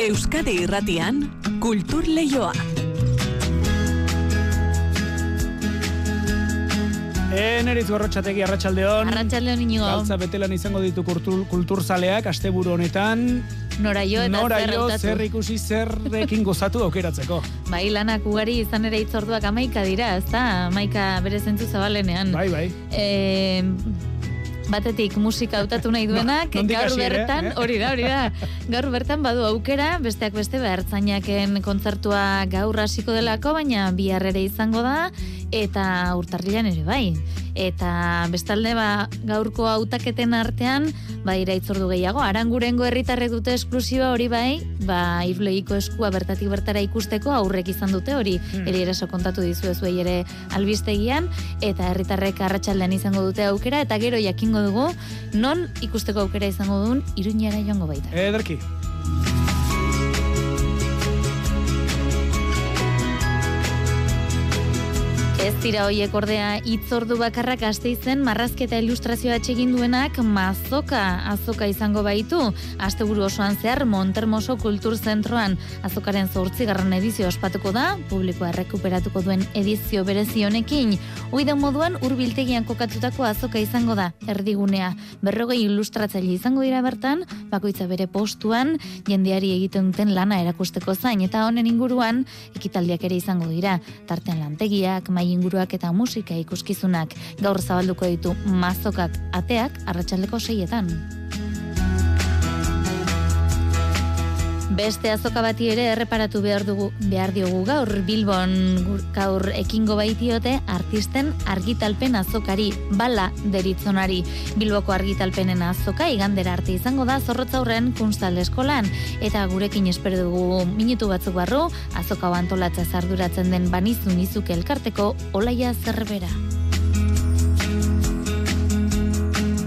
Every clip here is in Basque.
Euskadi Irratian Kultur Leioa. Eneritz gorrotxategi arratsaldeon. Arratsaldeon inigo. Galtza betelan izango ditu kultur, kulturzaleak asteburu honetan. Nora jo eta Nora zer zer ikusi zerrekin gozatu aukeratzeko. Bai, lanak ugari izan ere itzorduak amaika dira, ez da? Amaika bere zentzu zabalenean. Bai, bai. E, batetik musika hautatu nahi duenak, nondik gaur ere, bertan, eh? hori da, hori da, gaur bertan badu aukera, besteak beste behartzainaken kontzertua gaur hasiko delako, baina bihar ere izango da, eta urtarrilan ere bai. Eta bestalde ba, gaurko hautaketen artean, ba, iraitzordu gehiago, arangurengo herritarrek dute esklusiba hori bai, ba, irleiko eskua bertatik bertara ikusteko aurrek izan dute hori, Hmm. ere eraso kontatu dizu zuei ere albistegian, eta herritarrek arratsaldean izango dute aukera, eta gero jakingo dugu, non ikusteko aukera izango duen, iruñara joango baita. Ederki. Dira hoiek ordea hitzordu bakarrak aste izen marrazketa ilustrazioa egin duenak mazoka azoka izango baitu. Asteburu osoan zehar Montermoso Kultur Zentroan azokaren 8. edizio ospatuko da, publikoa errekuperatuko duen edizio berezi honekin. Hoi da moduan hurbiltegian kokatutako azoka izango da, erdigunea. Berrogei ilustratzaile izango dira bertan, bakoitza bere postuan, jendeari egiten duten lana erakusteko zain, eta honen inguruan, ekitaldiak ere izango dira. Tartean lantegiak, mai inguruak eta musika ikuskizunak. Gaur zabalduko ditu mazokak ateak arratsaldeko seietan. Beste azoka bati ere erreparatu behar dugu behar diogu gaur. Bilbon gaur ekingo baitiote artisten argitalpen azokari bala deritzonari. Bilboko argitalpenen azoka igandera arte izango da zorrotza aurren kunstal eskolan. Eta gurekin espero dugu minutu batzuk barru azoka hau antolatza zarduratzen den banizu nizuke elkarteko olaia zerbera.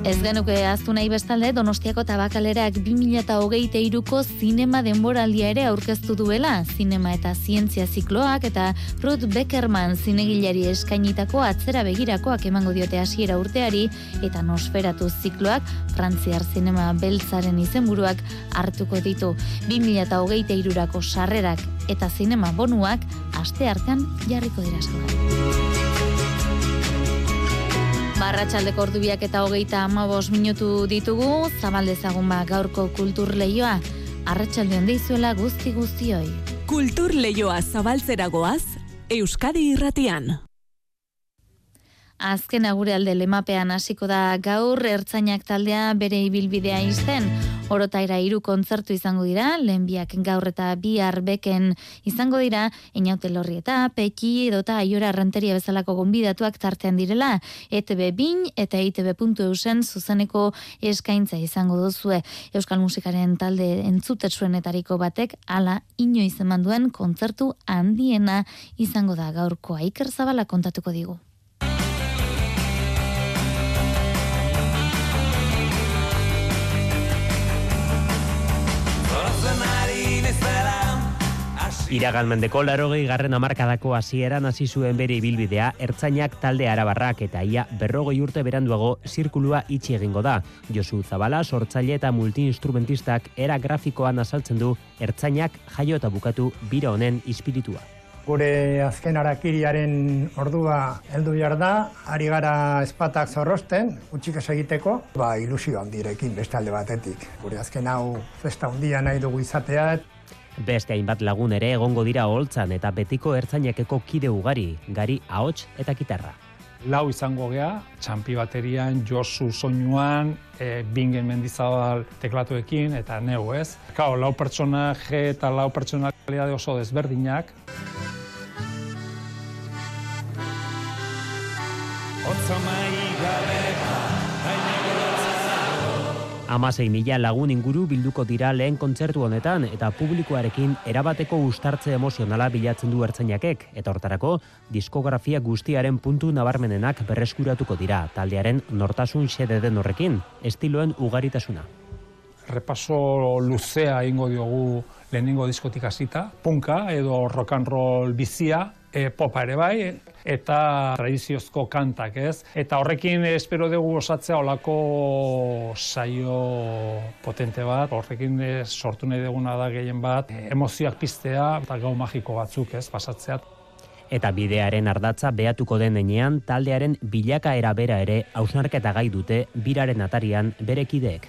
Ez genuke aztu nahi bestalde Donostiako tabakalerak 2023ko zinema denboraldia ere aurkeztu duela, zinema eta zientzia zikloak eta Ruth Beckerman zinegilari eskainitako atzera begirakoak emango diote hasiera urteari eta nosferatu zikloak Frantziar zinema beltzaren izenburuak hartuko ditu. 2023ko sarrerak eta zinema bonuak aste artean jarriko dira salgai. Barratxaldeko ordubiak eta hogeita amabos minutu ditugu, zabaldezagun ba gaurko kultur lehioa, arratsaldean deizuela guzti guztioi. Kultur Leioa zabaltzeragoaz Euskadi Irratian. Azken agure alde lemapean hasiko da gaur ertzainak taldea bere ibilbidea izten. Orotaira hiru kontzertu izango dira, lehenbiak gaur eta bihar beken izango dira, inaute lorri eta peki edota aiora renteria bezalako gonbidatuak tartean direla, ETB bin eta ITB.eusen zuzeneko eskaintza izango duzue. Euskal musikaren talde entzutetsuenetariko batek ala inoiz eman duen kontzertu handiena izango da gaurkoa Iker Zabala kontatuko digu. Iragan mendeko larogei garren amarkadako hasieran hasi zuen bere ibilbidea, ertzainak talde arabarrak eta ia berrogei urte beranduago zirkulua itxi egingo da. Josu Zabala, sortzaile eta multiinstrumentistak era grafikoan azaltzen du ertzainak jaio eta bukatu bira honen ispiritua. Gure azken arakiriaren ordua heldu behar da, ari gara espatak zorrosten, utxik ez egiteko, ba, ilusio handirekin beste alde batetik. Gure azken hau festa handia nahi dugu izatea, Beste hainbat lagun ere egongo dira holtzan eta betiko ertzainakeko kide ugari, gari ahots eta gitarra. lau izango gea, txampi baterian, Josu soinuan, e, bingen mendizabal teklatuekin, eta neu ez. Kao, lau pertsonaje eta lau pertsonalidade oso desberdinak. Amasei mila lagun inguru bilduko dira lehen kontzertu honetan eta publikoarekin erabateko ustartze emozionala bilatzen du ertzainakek eta hortarako diskografia guztiaren puntu nabarmenenak berreskuratuko dira taldearen nortasun xede den horrekin, estiloen ugaritasuna. Repaso luzea ingo diogu lehenengo diskotik hasita, punka edo rock and roll bizia, e, popa ere bai, eta tradiziozko kantak, ez? Eta horrekin espero dugu osatzea olako saio potente bat, horrekin sortu nahi duguna da gehien bat, emozioak piztea eta gau magiko batzuk, ez, pasatzea. Eta bidearen ardatza behatuko den denean, taldearen bilakaera bera ere hausnarketa gai dute biraren atarian berekideek.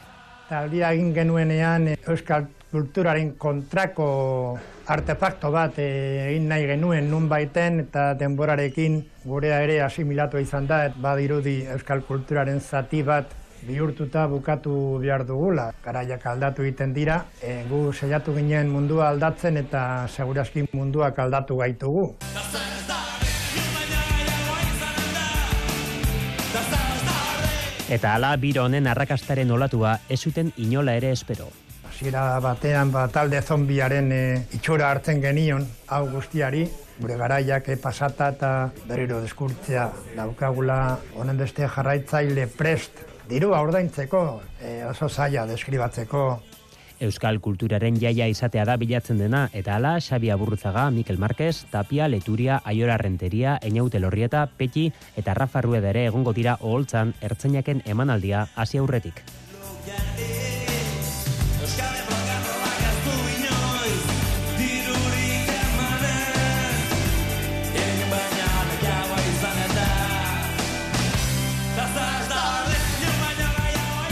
Taldia egin genuenean Euskal kulturaren kontrako artefakto bat eh, egin nahi genuen nun baiten eta denborarekin gurea ere asimilatu izan da, et badirudi euskal kulturaren zati bat bihurtuta bukatu behar dugula. Garaiak aldatu egiten dira, e, gu saiatu ginen mundua aldatzen eta segurazki munduak aldatu gaitugu. Eta ala biro honen arrakastaren olatua ez zuten inola ere espero. Hasiera batean ba, talde zombiaren e, itxura hartzen genion, hau guztiari, gure garaiak e, pasata eta berriro deskurtzea daukagula honen beste jarraitzaile prest. Diru ordaintzeko e, oso zaila deskribatzeko Euskal kulturaren jaia izatea da bilatzen dena, eta ala Xabi Aburruzaga, Mikel Marquez, Tapia, Leturia, Aiora Renteria, Einaute Lorrieta, Peti eta Rafa Rueda ere egongo dira oholtzan ertzainaken emanaldia hasi aurretik.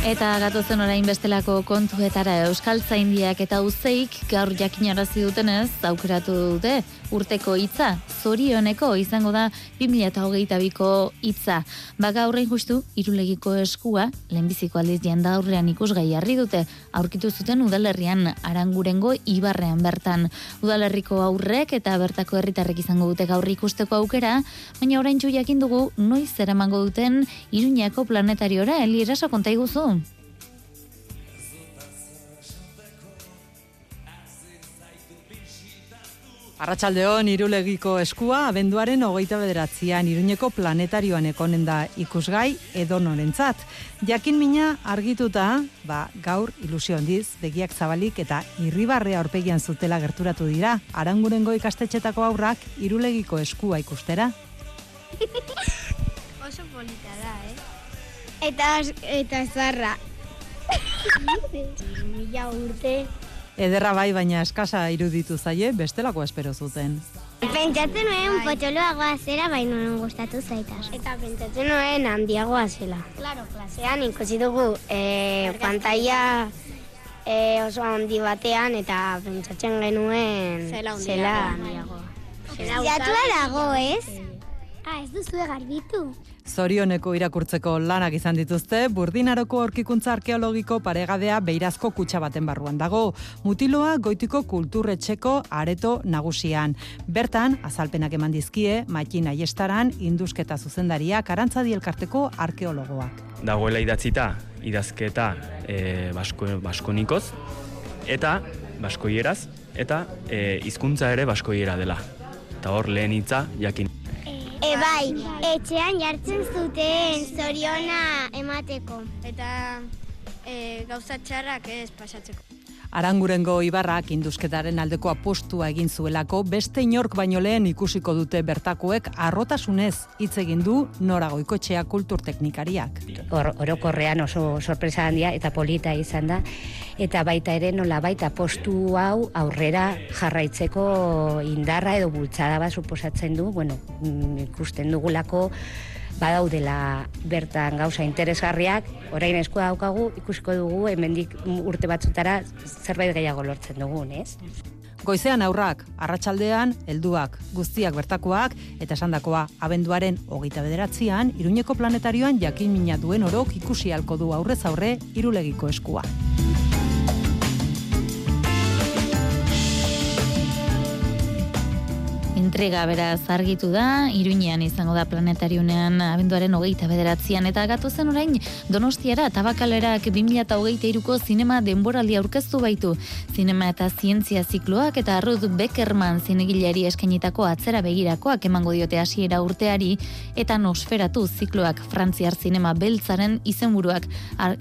Eta gatozen orain bestelako kontuetara Euskal Zaindiak eta Uzeik gaur jakinarazi dutenez aukeratu dute urteko hitza zorioneko izango da 2022ko hitza. Ba gaurrein justu irulegiko eskua lehenbiziko aldiz janda aurrean ikusgai jarri dute aurkitu zuten udalerrian arangurengo ibarrean bertan. Udalerriko aurrek eta bertako herritarrek izango dute gaur ikusteko aukera, baina orain jakin dugu noiz eramango duten Iruñako planetariora Eli Eraso konta Arratxaldeon irulegiko eskua, abenduaren hogeita bederatzean iruñeko planetarioan ekonen da ikusgai edo norentzat. Jakin mina argituta, ba, gaur ilusio handiz, begiak zabalik eta irribarrea aurpegian zutela gerturatu dira, arangurengo ikastetxetako aurrak irulegiko eskua ikustera. Oso polita da, eh? Eta, eta zarra. Mila urte. Ederra bai, baina eskasa iruditu zaie, bestelako espero zuten. Pentsatzen nuen potxoloagoa zera, baina nuen gustatu zaitaz. Eta pentsatzen nuen handiagoa zela. Claro, klasean ikusi dugu e, pantalla e, oso handi batean eta pentsatzen genuen zela handiagoa. Zatua dago, ez? Ah, ez duzu garbitu. Zorioneko irakurtzeko lanak izan dituzte, burdinaroko aurkikuntza arkeologiko paregadea beirazko kutsa baten barruan dago. Mutiloa goitiko kulturretxeko areto nagusian. Bertan, azalpenak eman dizkie, maikin aiestaran, indusketa zuzendaria, karantza elkarteko arkeologoak. Dagoela idatzita, idazketa e, basko, baskonikoz, eta baskoieraz, eta e, hizkuntza ere baskoiera dela. Eta hor lehen hitza jakin. E, bai, etxean jartzen zuten zoriona emateko. Eta e, gauza txarrak ez pasatzeko. Arangurengo Ibarrak induzketaren aldeko apostua egin zuelako beste inork baino lehen ikusiko dute bertakoek arrotasunez hitz egin du Nora Goikotxea kulturteknikariak. Or, orokorrean oso sorpresa handia eta polita izan da eta baita ere nola baita postu hau aurrera jarraitzeko indarra edo bultzada bat suposatzen du, bueno, mm, ikusten dugulako badaudela bertan gauza interesgarriak, orain eskua daukagu, ikusiko dugu, hemendik urte batzutara zerbait gehiago lortzen dugun, ez? Goizean aurrak, arratsaldean helduak, guztiak bertakoak, eta esandakoa abenduaren hogeita bederatzean, iruñeko planetarioan jakin mina duen orok ikusi halko du aurrez aurre irulegiko eskua. Entrega beraz argitu da, Iruñean izango da planetariunean abenduaren hogeita bederatzean, eta gatu zen orain Donostiara tabakalerak 2008 iruko zinema denboraldi aurkeztu baitu. Zinema eta zientzia zikloak eta Ruth Beckerman zinegileari eskainitako atzera begirakoak emango diote hasiera urteari, eta nosferatu zikloak frantziar zinema beltzaren izenburuak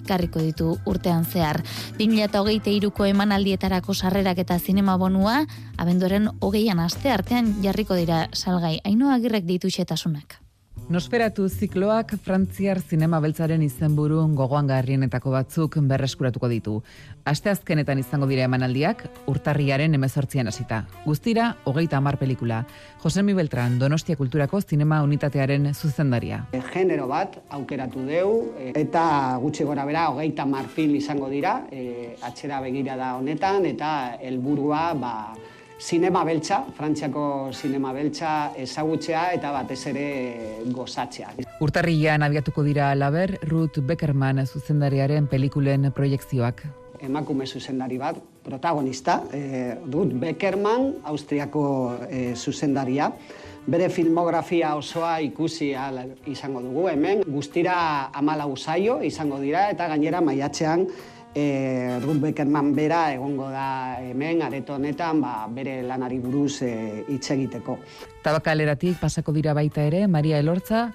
karriko ditu urtean zehar. 2008 iruko emanaldietarako sarrerak eta zinema bonua, abenduaren hogeian aste artean jarri jarriko dira salgai. Ainoa agirrek ditu xetasunak. Nosferatu zikloak Frantziar zinema beltzaren izenburu gogoan garrienetako batzuk berreskuratuko ditu. Aste azkenetan izango dira emanaldiak, urtarriaren emezortzian hasita. Guztira, hogeita amar pelikula. Josemi Beltran, Donostia Kulturako zinema unitatearen zuzendaria. Genero bat aukeratu deu, eta gutxi gora bera, hogeita amar film izango dira, e, atxera begira da honetan, eta helburua ba, Zinema beltza, Frantziako zinema beltza ezagutzea eta batez ere gozatzea. Urtarrian abiatuko dira laber, Ruth Beckerman zuzendariaren pelikulen proiektzioak. Emakume zuzendari bat, protagonista, eh, Ruth Beckerman, Austriako eh, zuzendaria. Bere filmografia osoa ikusi izango dugu hemen. Guztira amala usaio izango dira eta gainera maiatzean e, Ruth Beckerman bera egongo da hemen, areto honetan, ba, bere lanari buruz e, hitz egiteko. Tabakaleratik pasako dira baita ere, Maria Elortza,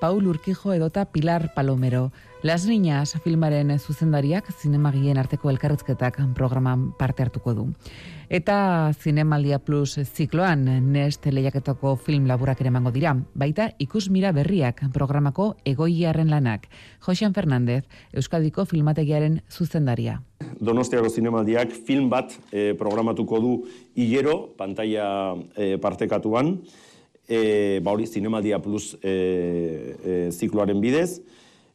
Paul Urkijo edota Pilar Palomero. Las Niñas filmaren zuzendariak zinemagien arteko elkarrezketak programan parte hartuko du. Eta Zinemaldia Plus zikloan Nest lehiaketako film laburak ere emango dira. Baita ikus mira berriak programako egoiarren lanak. Josean Fernandez, Euskadiko filmategiaren zuzendaria. Donostiako Zinemaldiak film bat eh, programatuko du hilero, pantalla eh, partekatuan, e, ba hori Zinemaldia Plus e, zikloaren bidez,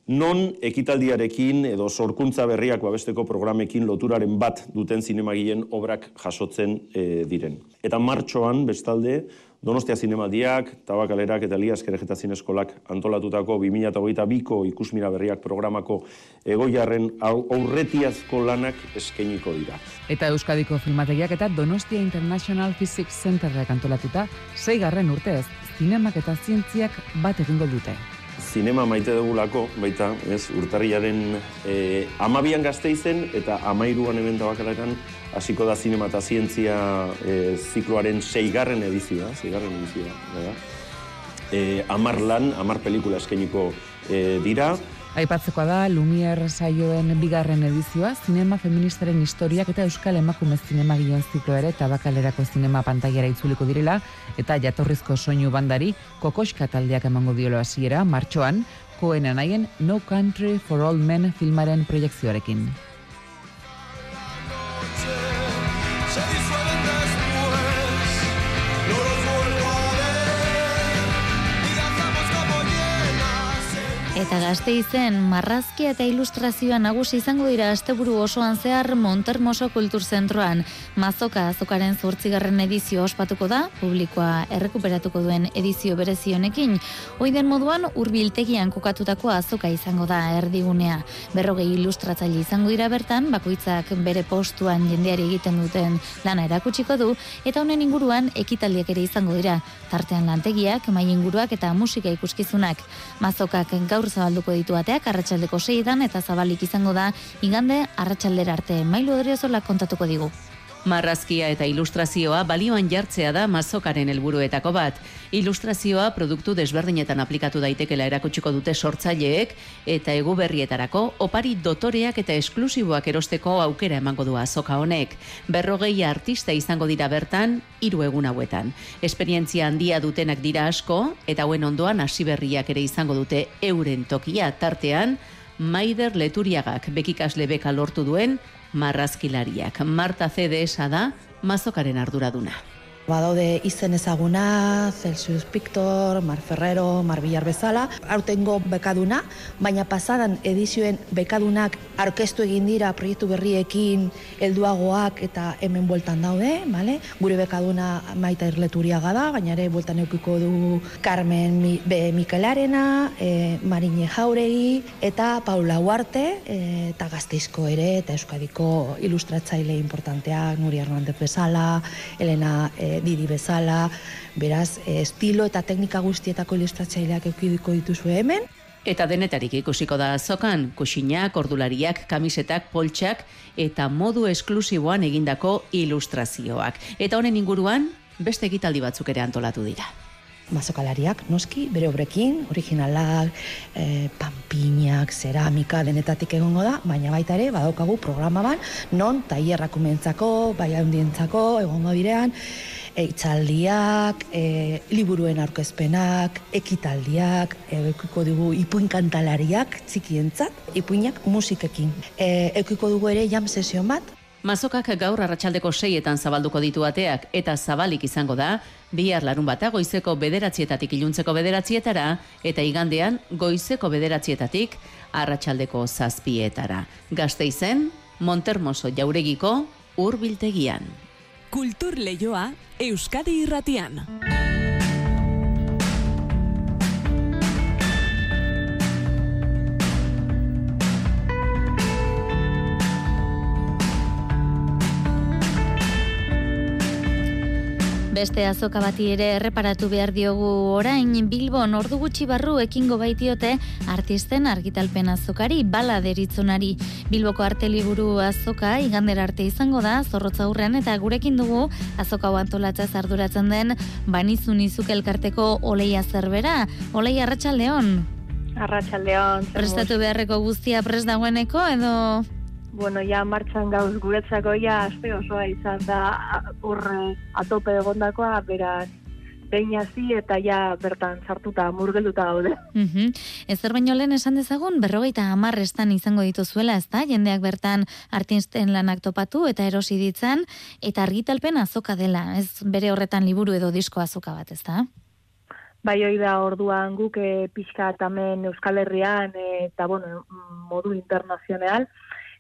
non ekitaldiarekin edo sorkuntza berriak babesteko programekin loturaren bat duten zinemagilen obrak jasotzen e, diren. Eta martxoan, bestalde, Donostia Zinemaldiak, Tabakalerak eta Elias Kerejeta Zineskolak antolatutako 2008ko ikusmira berriak programako egoiarren aurretiazko lanak eskeniko dira. Eta Euskadiko filmategiak eta Donostia International Physics Centerrek antolatuta, zeigarren urtez, zinemak eta zientziak bat egingo dute zinema maite dugulako, baita, ez, urtarriaren e, amabian gazte izen, eta amairuan hemen tabakaletan hasiko da zinema eta zientzia e, zikloaren seigarren edizioa, seigarren edizioa, da. E, amar lan, amar pelikula eskeniko e, dira, Aipatzekoa da, Lumier saioen bigarren edizioa, zinema feministaren historiak eta euskal emakume zinema gion ziklo ere eta bakalerako zinema pantaiara itzuliko direla, eta jatorrizko soinu bandari, kokoska taldeak emango diolo hasiera martxoan, koen anaien No Country for All Men filmaren proiektzioarekin. Eta gazte izen, marrazkia eta ilustrazioa nagusi izango dira asteburu osoan zehar Montermoso Kulturzentroan. Mazoka azokaren zortzigarren edizio ospatuko da, publikoa errekuperatuko duen edizio berezionekin. Oiden moduan, urbiltegian kokatutako azoka izango da erdigunea. Berrogei ilustratzaile izango dira bertan, bakoitzak bere postuan jendeari egiten duten lana erakutsiko du, eta honen inguruan ekitaldiak ere izango dira. Tartean lantegiak, mai inguruak eta musika ikuskizunak. Mazokak gaur gaur zabalduko ditu ateak arratsaldeko seidan eta zabalik izango da igande arratsaldera arte mailu odriozola kontatuko digu. Marrazkia eta ilustrazioa balioan jartzea da mazokaren helburuetako bat. Ilustrazioa produktu desberdinetan aplikatu daitekela erakutsiko dute sortzaileek eta egu berrietarako opari dotoreak eta esklusiboak erosteko aukera emango du azoka honek. Berrogei artista izango dira bertan, hiru egun hauetan. Esperientzia handia dutenak dira asko eta hauen ondoan hasi berriak ere izango dute euren tokia tartean, Maider Leturiagak bekikasle beka lortu duen marrazkilariak. Marta CDS da mazokaren arduraduna. Badaude izen ezaguna, Celsius Pictor, Mar Ferrero, Mar Villar bezala, aurtengo bekaduna, baina pasadan edizioen bekadunak arkestu egin dira proiektu berriekin helduagoak eta hemen bueltan daude, vale? Gure bekaduna Maita Irleturiaga da, baina ere bueltan eukiko du Carmen Mi, Be Mikelarena, e, Marine Jauregi eta Paula Huarte e, eta Gazteizko ere eta Euskadiko ilustratzaile importanteak Nuri Hernandez bezala, Elena e, didi bezala, beraz, eh, estilo eta teknika guztietako ilustratzaileak eukidiko dituzu hemen. Eta denetarik ikusiko da azokan, kusinak, ordulariak, kamisetak, poltsak eta modu esklusiboan egindako ilustrazioak. Eta honen inguruan, beste egitaldi batzuk ere antolatu dira. Mazokalariak, noski, bere obrekin, originalak, e, pampiñak, ceramika, denetatik egongo da, baina baita ere, badaukagu programa ban, non, taierrak umentzako, bai handientzako, egongo direan, eitzaldiak, e, liburuen aurkezpenak, ekitaldiak, eukiko dugu ipuin kantalariak txikientzat, ipuinak musikekin. E, eukiko dugu ere jam sesio bat, Mazokak gaur arratsaldeko seietan zabalduko ditu ateak eta zabalik izango da, bihar larun bata goizeko bederatzietatik iluntzeko bederatzietara eta igandean goizeko bederatzietatik arratsaldeko zazpietara. Gazte izen, Montermoso jauregiko urbiltegian. Kultur leioa Euskadi irratian. Beste azoka bati ere erreparatu behar diogu orain Bilbon ordu gutxi barru ekingo baitiote artisten argitalpen azokari bala deritzonari. Bilboko arte liburu azoka igander arte izango da zorrotza hurren eta gurekin dugu azoka antolatzaz arduratzen den banizun izuk elkarteko oleia zerbera. Oleia arratsaldeon. Arratsaldeon. Prestatu beharreko guztia prest dagoeneko edo bueno, ja martxan gauz guretzako ja aste osoa izan da horre atope egondakoa, beraz, behin hasi eta ja bertan sartuta murgelduta daude. Mm Ezer baino lehen esan dezagun, berrogeita amarrestan izango dituzuela, ez da? Jendeak bertan artisten lanak topatu eta erosi ditzan, eta argitalpen azoka dela, ez bere horretan liburu edo disko azoka bat, ez da? Bai, hoi da orduan guk e, pixka tamen Euskal Herrian e, eta bueno, modu internazional,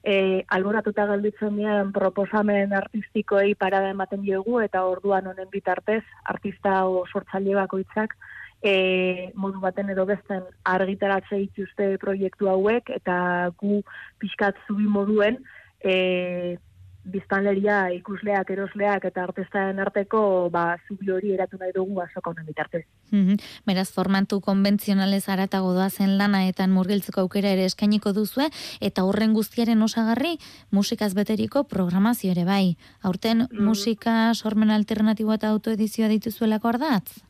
e, alboratuta galditzen dian proposamen artistikoei parada ematen diogu eta orduan honen bitartez artista o sortzaile bakoitzak e, modu baten edo besten argitaratze dituzte proiektu hauek eta gu pixkat zubi moduen e, biztanleria ikusleak, erosleak eta artestaen arteko ba, zubi hori eratu nahi dugu asoko honen bitarte. Mm Beraz, formatu konbentzionalez aratago doazen lanaetan murgiltzeko aukera ere eskainiko duzue, eta horren guztiaren osagarri musikaz beteriko programazio ere bai. Aurten mm. musika sormen alternatiboa eta autoedizioa dituzuelako ardatz?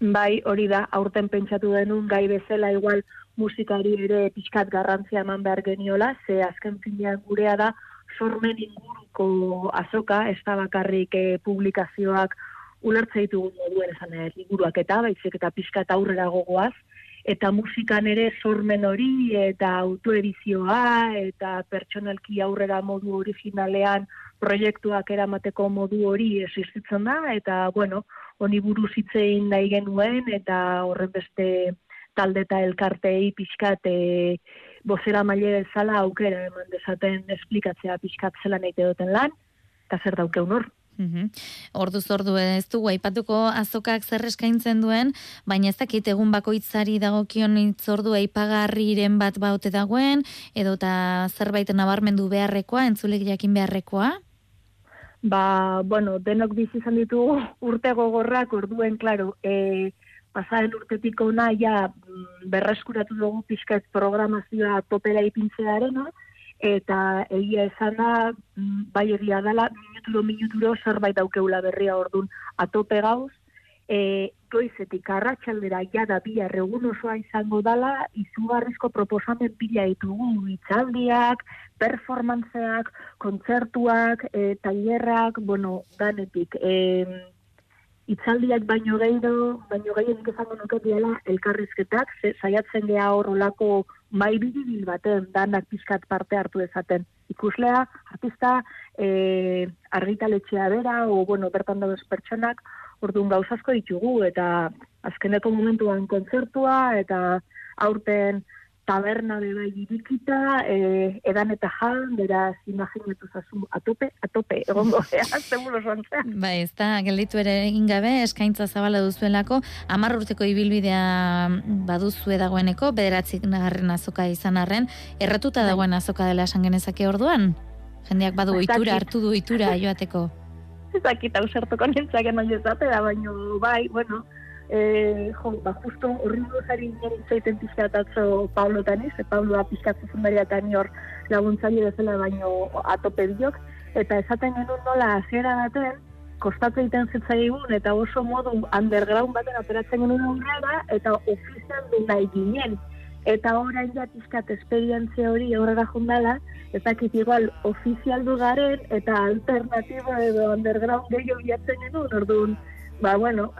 Bai, hori da, aurten pentsatu denun gai bezala igual musikari ere pixkat garrantzia eman behar geniola, ze azken finean gurea da, sormen inguruko azoka, ez da bakarrik e, publikazioak ulertze ditugu moduen esan ez, liburuak eta baizik eta pixka eta aurrera gogoaz, eta musikan ere sormen hori eta autoedizioa eta pertsonalki aurrera modu originalean proiektuak eramateko modu hori existitzen da, eta bueno, honi buruz hitzein nahi genuen, eta horren beste talde eta elkartei pixkat e, bozera maile zala aukera eman dezaten esplikatzea pixkat zelan eite duten lan, eta zer dauke unor. Mm Ordu zordu ez du aipatuko azokak zer eskaintzen duen, baina ez dakit egun bakoitzari dagokion itzordu aipagarriren bat baute dagoen, edo eta zerbait nabarmendu beharrekoa, entzulek jakin beharrekoa? Ba, bueno, denok bizi izan ditu urte gogorrak, orduen, klaro, e, pasaren urtetik ona ja mm, berreskuratu dugu pixkat programazioa topera ipintzearen, eta egia esan da, mm, bai egia dela, minuturo, minuturo, zerbait daukeula berria ordun atope gauz, e, goizetik arratsaldera jada bi egun osoa izango dala, izugarrizko proposamen pila ditugu, itzaldiak, performantzeak, kontzertuak, e, tailerrak, bueno, danetik, e, itzaldiak baino gehiago, baino gehiago nik esango nuke diela elkarrizketak, ze, saiatzen geha hor olako mai bidibil baten, danak pizkat parte hartu ezaten. Ikuslea, artista, e, argitaletxea bera, o, bueno, bertan dagoz pertsonak, orduan gauzazko ditugu, eta azkeneko momentuan kontzertua, eta aurten taberna de bai irikita, eh, edan eta jan, beraz imaginatu zazu atope, atope, egon gozea, zebulo zontzea. Ba, ez da, gelditu ere egin gabe, eskaintza zabala duzuelako, amar urteko ibilbidea baduzue dagoeneko, bederatzik nagarren azoka izan arren, erratuta bai. dagoen azoka dela esan genezake orduan? Jendeak badu itura, hartu du itura joateko. Ez dakit, hau zertuko nintzak eman jezate da, baino, bai, bueno, e, jo, ba, justo horri nire zaiten pizkatatzo Pablo taniz, e, Pablo da pizkatzu zundaria tani hor laguntzaile bezala baino atope biok, eta esaten genuen nola hasiera baten, kostatzen egiten zitzaigun eta oso modu underground baten operatzen genuen aurrera eta ofizial du nahi ginen. eta orain ja pizkat esperientzia hori aurrera jondala, ez dakit igual ofizialdu garen eta alternatibo edo underground gehiago jatzen edo, orduan, ba, bueno,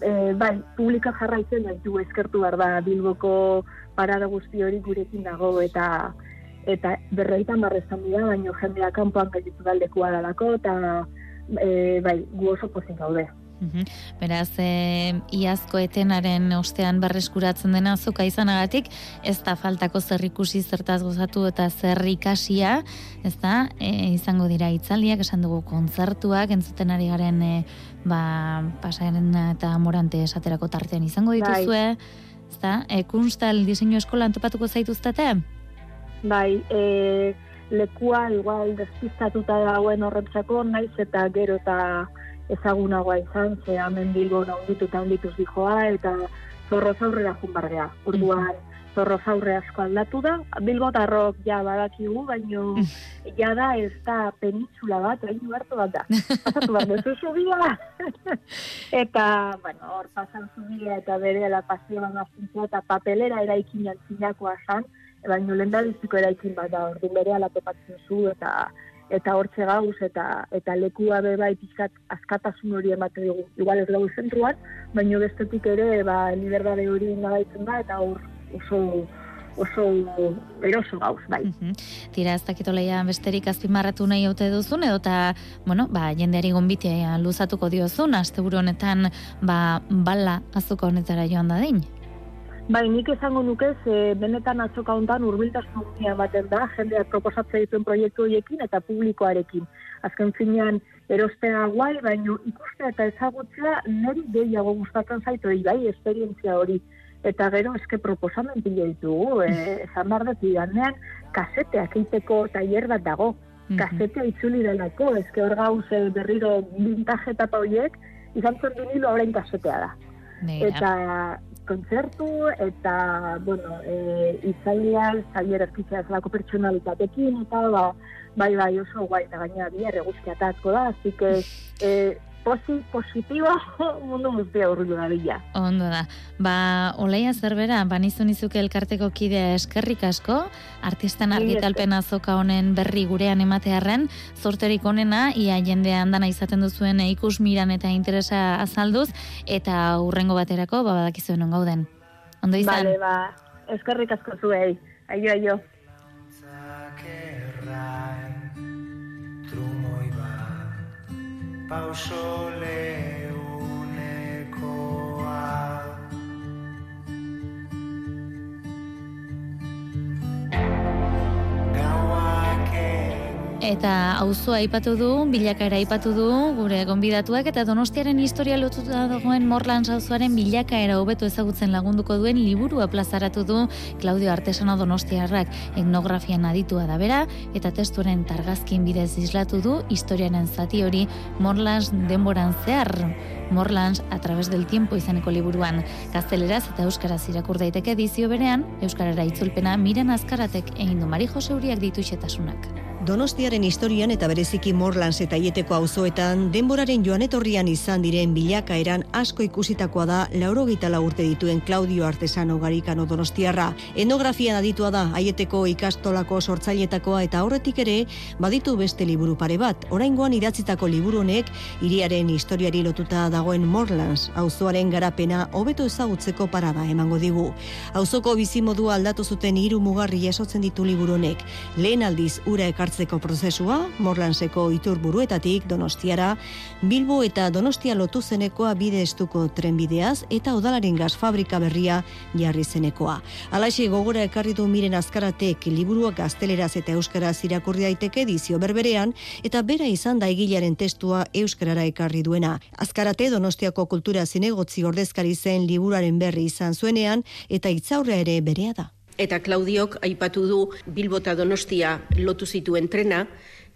e, bai, publika jarraitzen du eskertu behar da Bilboko parada guzti hori gurekin dago eta eta berreitan barrezan dira, baina jendea kanpoan gaitu daldekua dalako, eta e, bai, gu oso pozik gaude. Beraz, e, iazko etenaren ostean berreskuratzen dena azuka izanagatik, ez da faltako zer ikusi zertaz gozatu eta zer ikasia, ez da, e, izango dira itzaldiak, esan dugu kontzertuak, entzuten ari garen e, ba, pasaren eta morante esaterako tartean izango bai. dituzue, ez da, e, kunstal diseinu eskola antopatuko zaituztate? Bai, e, lekua igual despistatuta dagoen horretzako, naiz eta gero eta ezagunagoa izan, ze hemen bilbo naunditu eta ondituz dijoa, eta zorro zaurrera junbargea. Urduan, zorro zaurre asko aldatu da, bilbo tarrok ja badakigu, baino ja da ez da penitzula bat, egin duartu bat da. Pasatu bat, dezu zubia. eta, bueno, hor pasan zubia eta bere la pasioan azintzua eta papelera eraikin antzinakoa zan, baino lehen da eraikin bat da, ordu bere ala topatzen zu, eta eta hortze gauz eta eta lekua be bai pizkat askatasun hori emate dugu. Igual ez dugu zentruan, baino bestetik ere ba liberdade hori nagaitzen da eta hor oso oso eroso gauz, bai. Uh Tira, ez dakitoleia besterik azpimarratu nahi haute duzun, edo eta, bueno, ba, jendeari gombitea luzatuko diozun, azte honetan, ba, bala azuko honetara joan da. Bai, nik esango nuke, ze benetan atzoka hontan urbiltasun unia baten da, jendeak proposatzea dituen proiektu horiekin eta publikoarekin. Azken finean, erostea guai, baina ikustea eta ezagutzea niri gehiago gustatzen zaitu, bai, esperientzia hori. Eta gero, eske proposamen pila ditugu, e, esan behar dut, iganean, kaseteak eiteko tailer bat dago. Kasetea itzuli delako, eske hor gauz berriro bintaje eta horiek, izan zen vinilo horrein kasetea da. Eta kontzertu eta, bueno, e, izailean, zailer erkitzea zelako pertsonalitatekin, eta ba, bai, bai, oso guai, eta gaina bihar eguzkia asko da, así que, e, posi, positibo mundu guztia urru da bila. Ondo da. Ba, olaia zerbera, banizu nizuke elkarteko kidea eskerrik asko, artistan argitalpen azoka honen berri gurean ematearren, zorterik onena, ia jendean dana izaten duzuen ikus miran eta interesa azalduz, eta urrengo baterako, ba, badakizuen on gauden. Ondo izan? Bale, ba, eskerrik asko zuei. Aio, aio. pausole Eta auzoa aipatu du, bilakaera aipatu du, gure gonbidatuak eta Donostiaren historia lotuta dagoen Morlan auzoaren bilakaera hobeto ezagutzen lagunduko duen liburua plazaratu du Claudio Artesano Donostiarrak etnografian aditua da bera eta testuaren targazkin bidez islatu du historiaren zati hori Morlans denboran zehar. Morlans a través del tiempo izaneko liburuan gazteleraz eta euskaraz irakur daiteke edizio berean, euskarara itzulpena miren azkaratek egin du Mari Jose Uriak ditu xetasunak. Donostiaren historian eta bereziki Morlans eta Ieteko auzoetan denboraren joan etorrian izan diren bilakaeran asko ikusitakoa da laurogita urte dituen Claudio Artesano Garikano Donostiarra. Enografian aditua da Aieteko ikastolako sortzailetakoa eta horretik ere baditu beste liburu pare bat. Oraingoan idatzitako liburu honek hiriaren historiari lotuta dagoen Morlans auzoaren garapena hobeto ezagutzeko parada emango digu. Auzoko bizimodua aldatu zuten hiru mugarri jasotzen ditu liburu honek. Lehen aldiz ura ekartzen hartzeko prozesua, Morlanseko iturburuetatik Donostiara, Bilbo eta Donostia lotu zenekoa bide estuko trenbideaz eta odalaren gaz fabrika berria jarri zenekoa. Alaixi gogora ekarri du miren azkaratek liburuak gazteleraz eta euskaraz irakurri daiteke edizio berberean eta bera izan da egilaren testua euskarara ekarri duena. Azkarate Donostiako kultura zinegotzi ordezkari zen liburaren berri izan zuenean eta itzaurra ere berea da. Eta Klaudiok aipatu du Bilbo eta Donostia lotu zituen trena,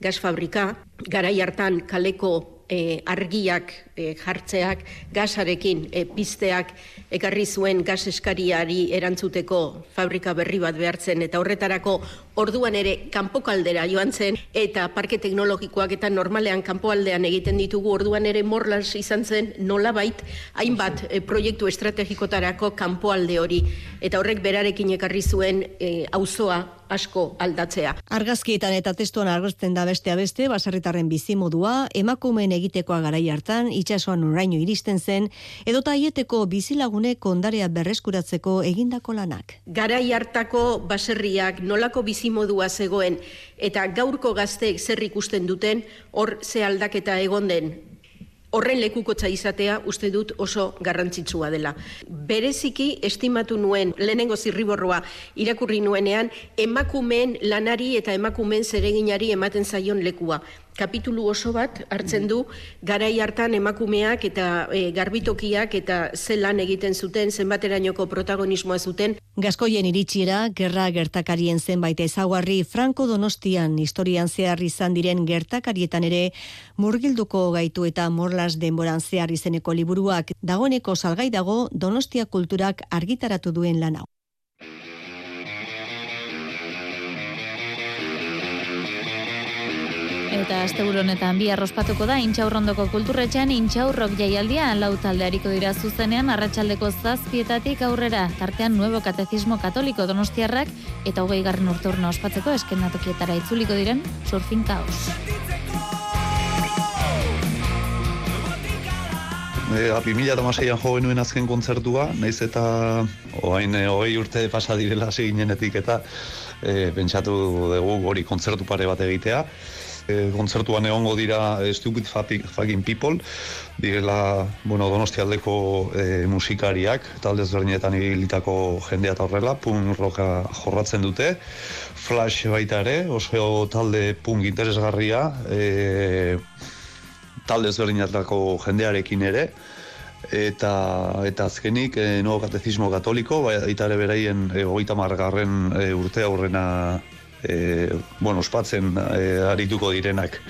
gaz fabrika, garai hartan kaleko e, argiak e, jartzeak gasarekin e, pizteak ekarri zuen gas eskariari erantzuteko fabrika berri bat behartzen. Eta horretarako orduan ere kanpokaldera joan zen eta parke teknologikoak eta normalean kanpoaldean egiten ditugu. Orduan ere morlas izan zen nolabait hainbat e, proiektu estrategikotarako kanpoalde hori. Eta horrek berarekin ekarri zuen auzoa asko aldatzea. Argazkietan eta testuan argazten da beste beste baserritarren bizimodua, emakumeen egitekoa garai hartan itsasoan uraino iristen zen edota haieteko bizilagunek ondarea berreskuratzeko egindako lanak. Garai hartako baserriak nolako bizimodua zegoen eta gaurko gazteek zer ikusten duten hor ze aldaketa egon den horren lekukotza izatea uste dut oso garrantzitsua dela. Bereziki estimatu nuen lehenengo zirriborroa irakurri nuenean emakumeen lanari eta emakumeen zereginari ematen zaion lekua kapitulu oso bat hartzen du garai hartan emakumeak eta e, garbitokiak eta ze lan egiten zuten zenbaterainoko protagonismoa zuten Gaskoien iritsiera gerra gertakarien zenbait ezaugarri Franco Donostian historian zehar izan diren gertakarietan ere murgilduko gaitu eta morlas denboran zehar izeneko liburuak dagoeneko salgai dago Donostia kulturak argitaratu duen lan hau. Eta asteburu honetan bi arrospatuko da Intxaurrondoko kulturretxean Intxaurrok jaialdia. Lau taldeariko dira zuzenean arratsaldeko zazpietatik aurrera. Tartean nuevo katezismo katoliko donostiarrak eta hogei garren urturna ospatzeko eskenatokietara itzuliko diren surfin kaos. E, api mila eta masaian joven nuen azken kontzertua, naiz eta oain e, hogei urte pasa direla ginenetik eta e, pentsatu dugu hori kontzertu pare bat egitea e, kontzertuan egongo dira e, Stupid Fucking People, direla, bueno, donostialdeko e, musikariak, talde ezberdinetan ibilitako jendea eta horrela, punk roka jorratzen dute, Flash baita ere, oso talde punk interesgarria, e, talde ezberdinetako jendearekin ere, eta eta azkenik e, nuevo katezismo katoliko, baita ere beraien e, hogeita margarren e, urte aurrena e, bueno, ospatzen e, arituko direnak.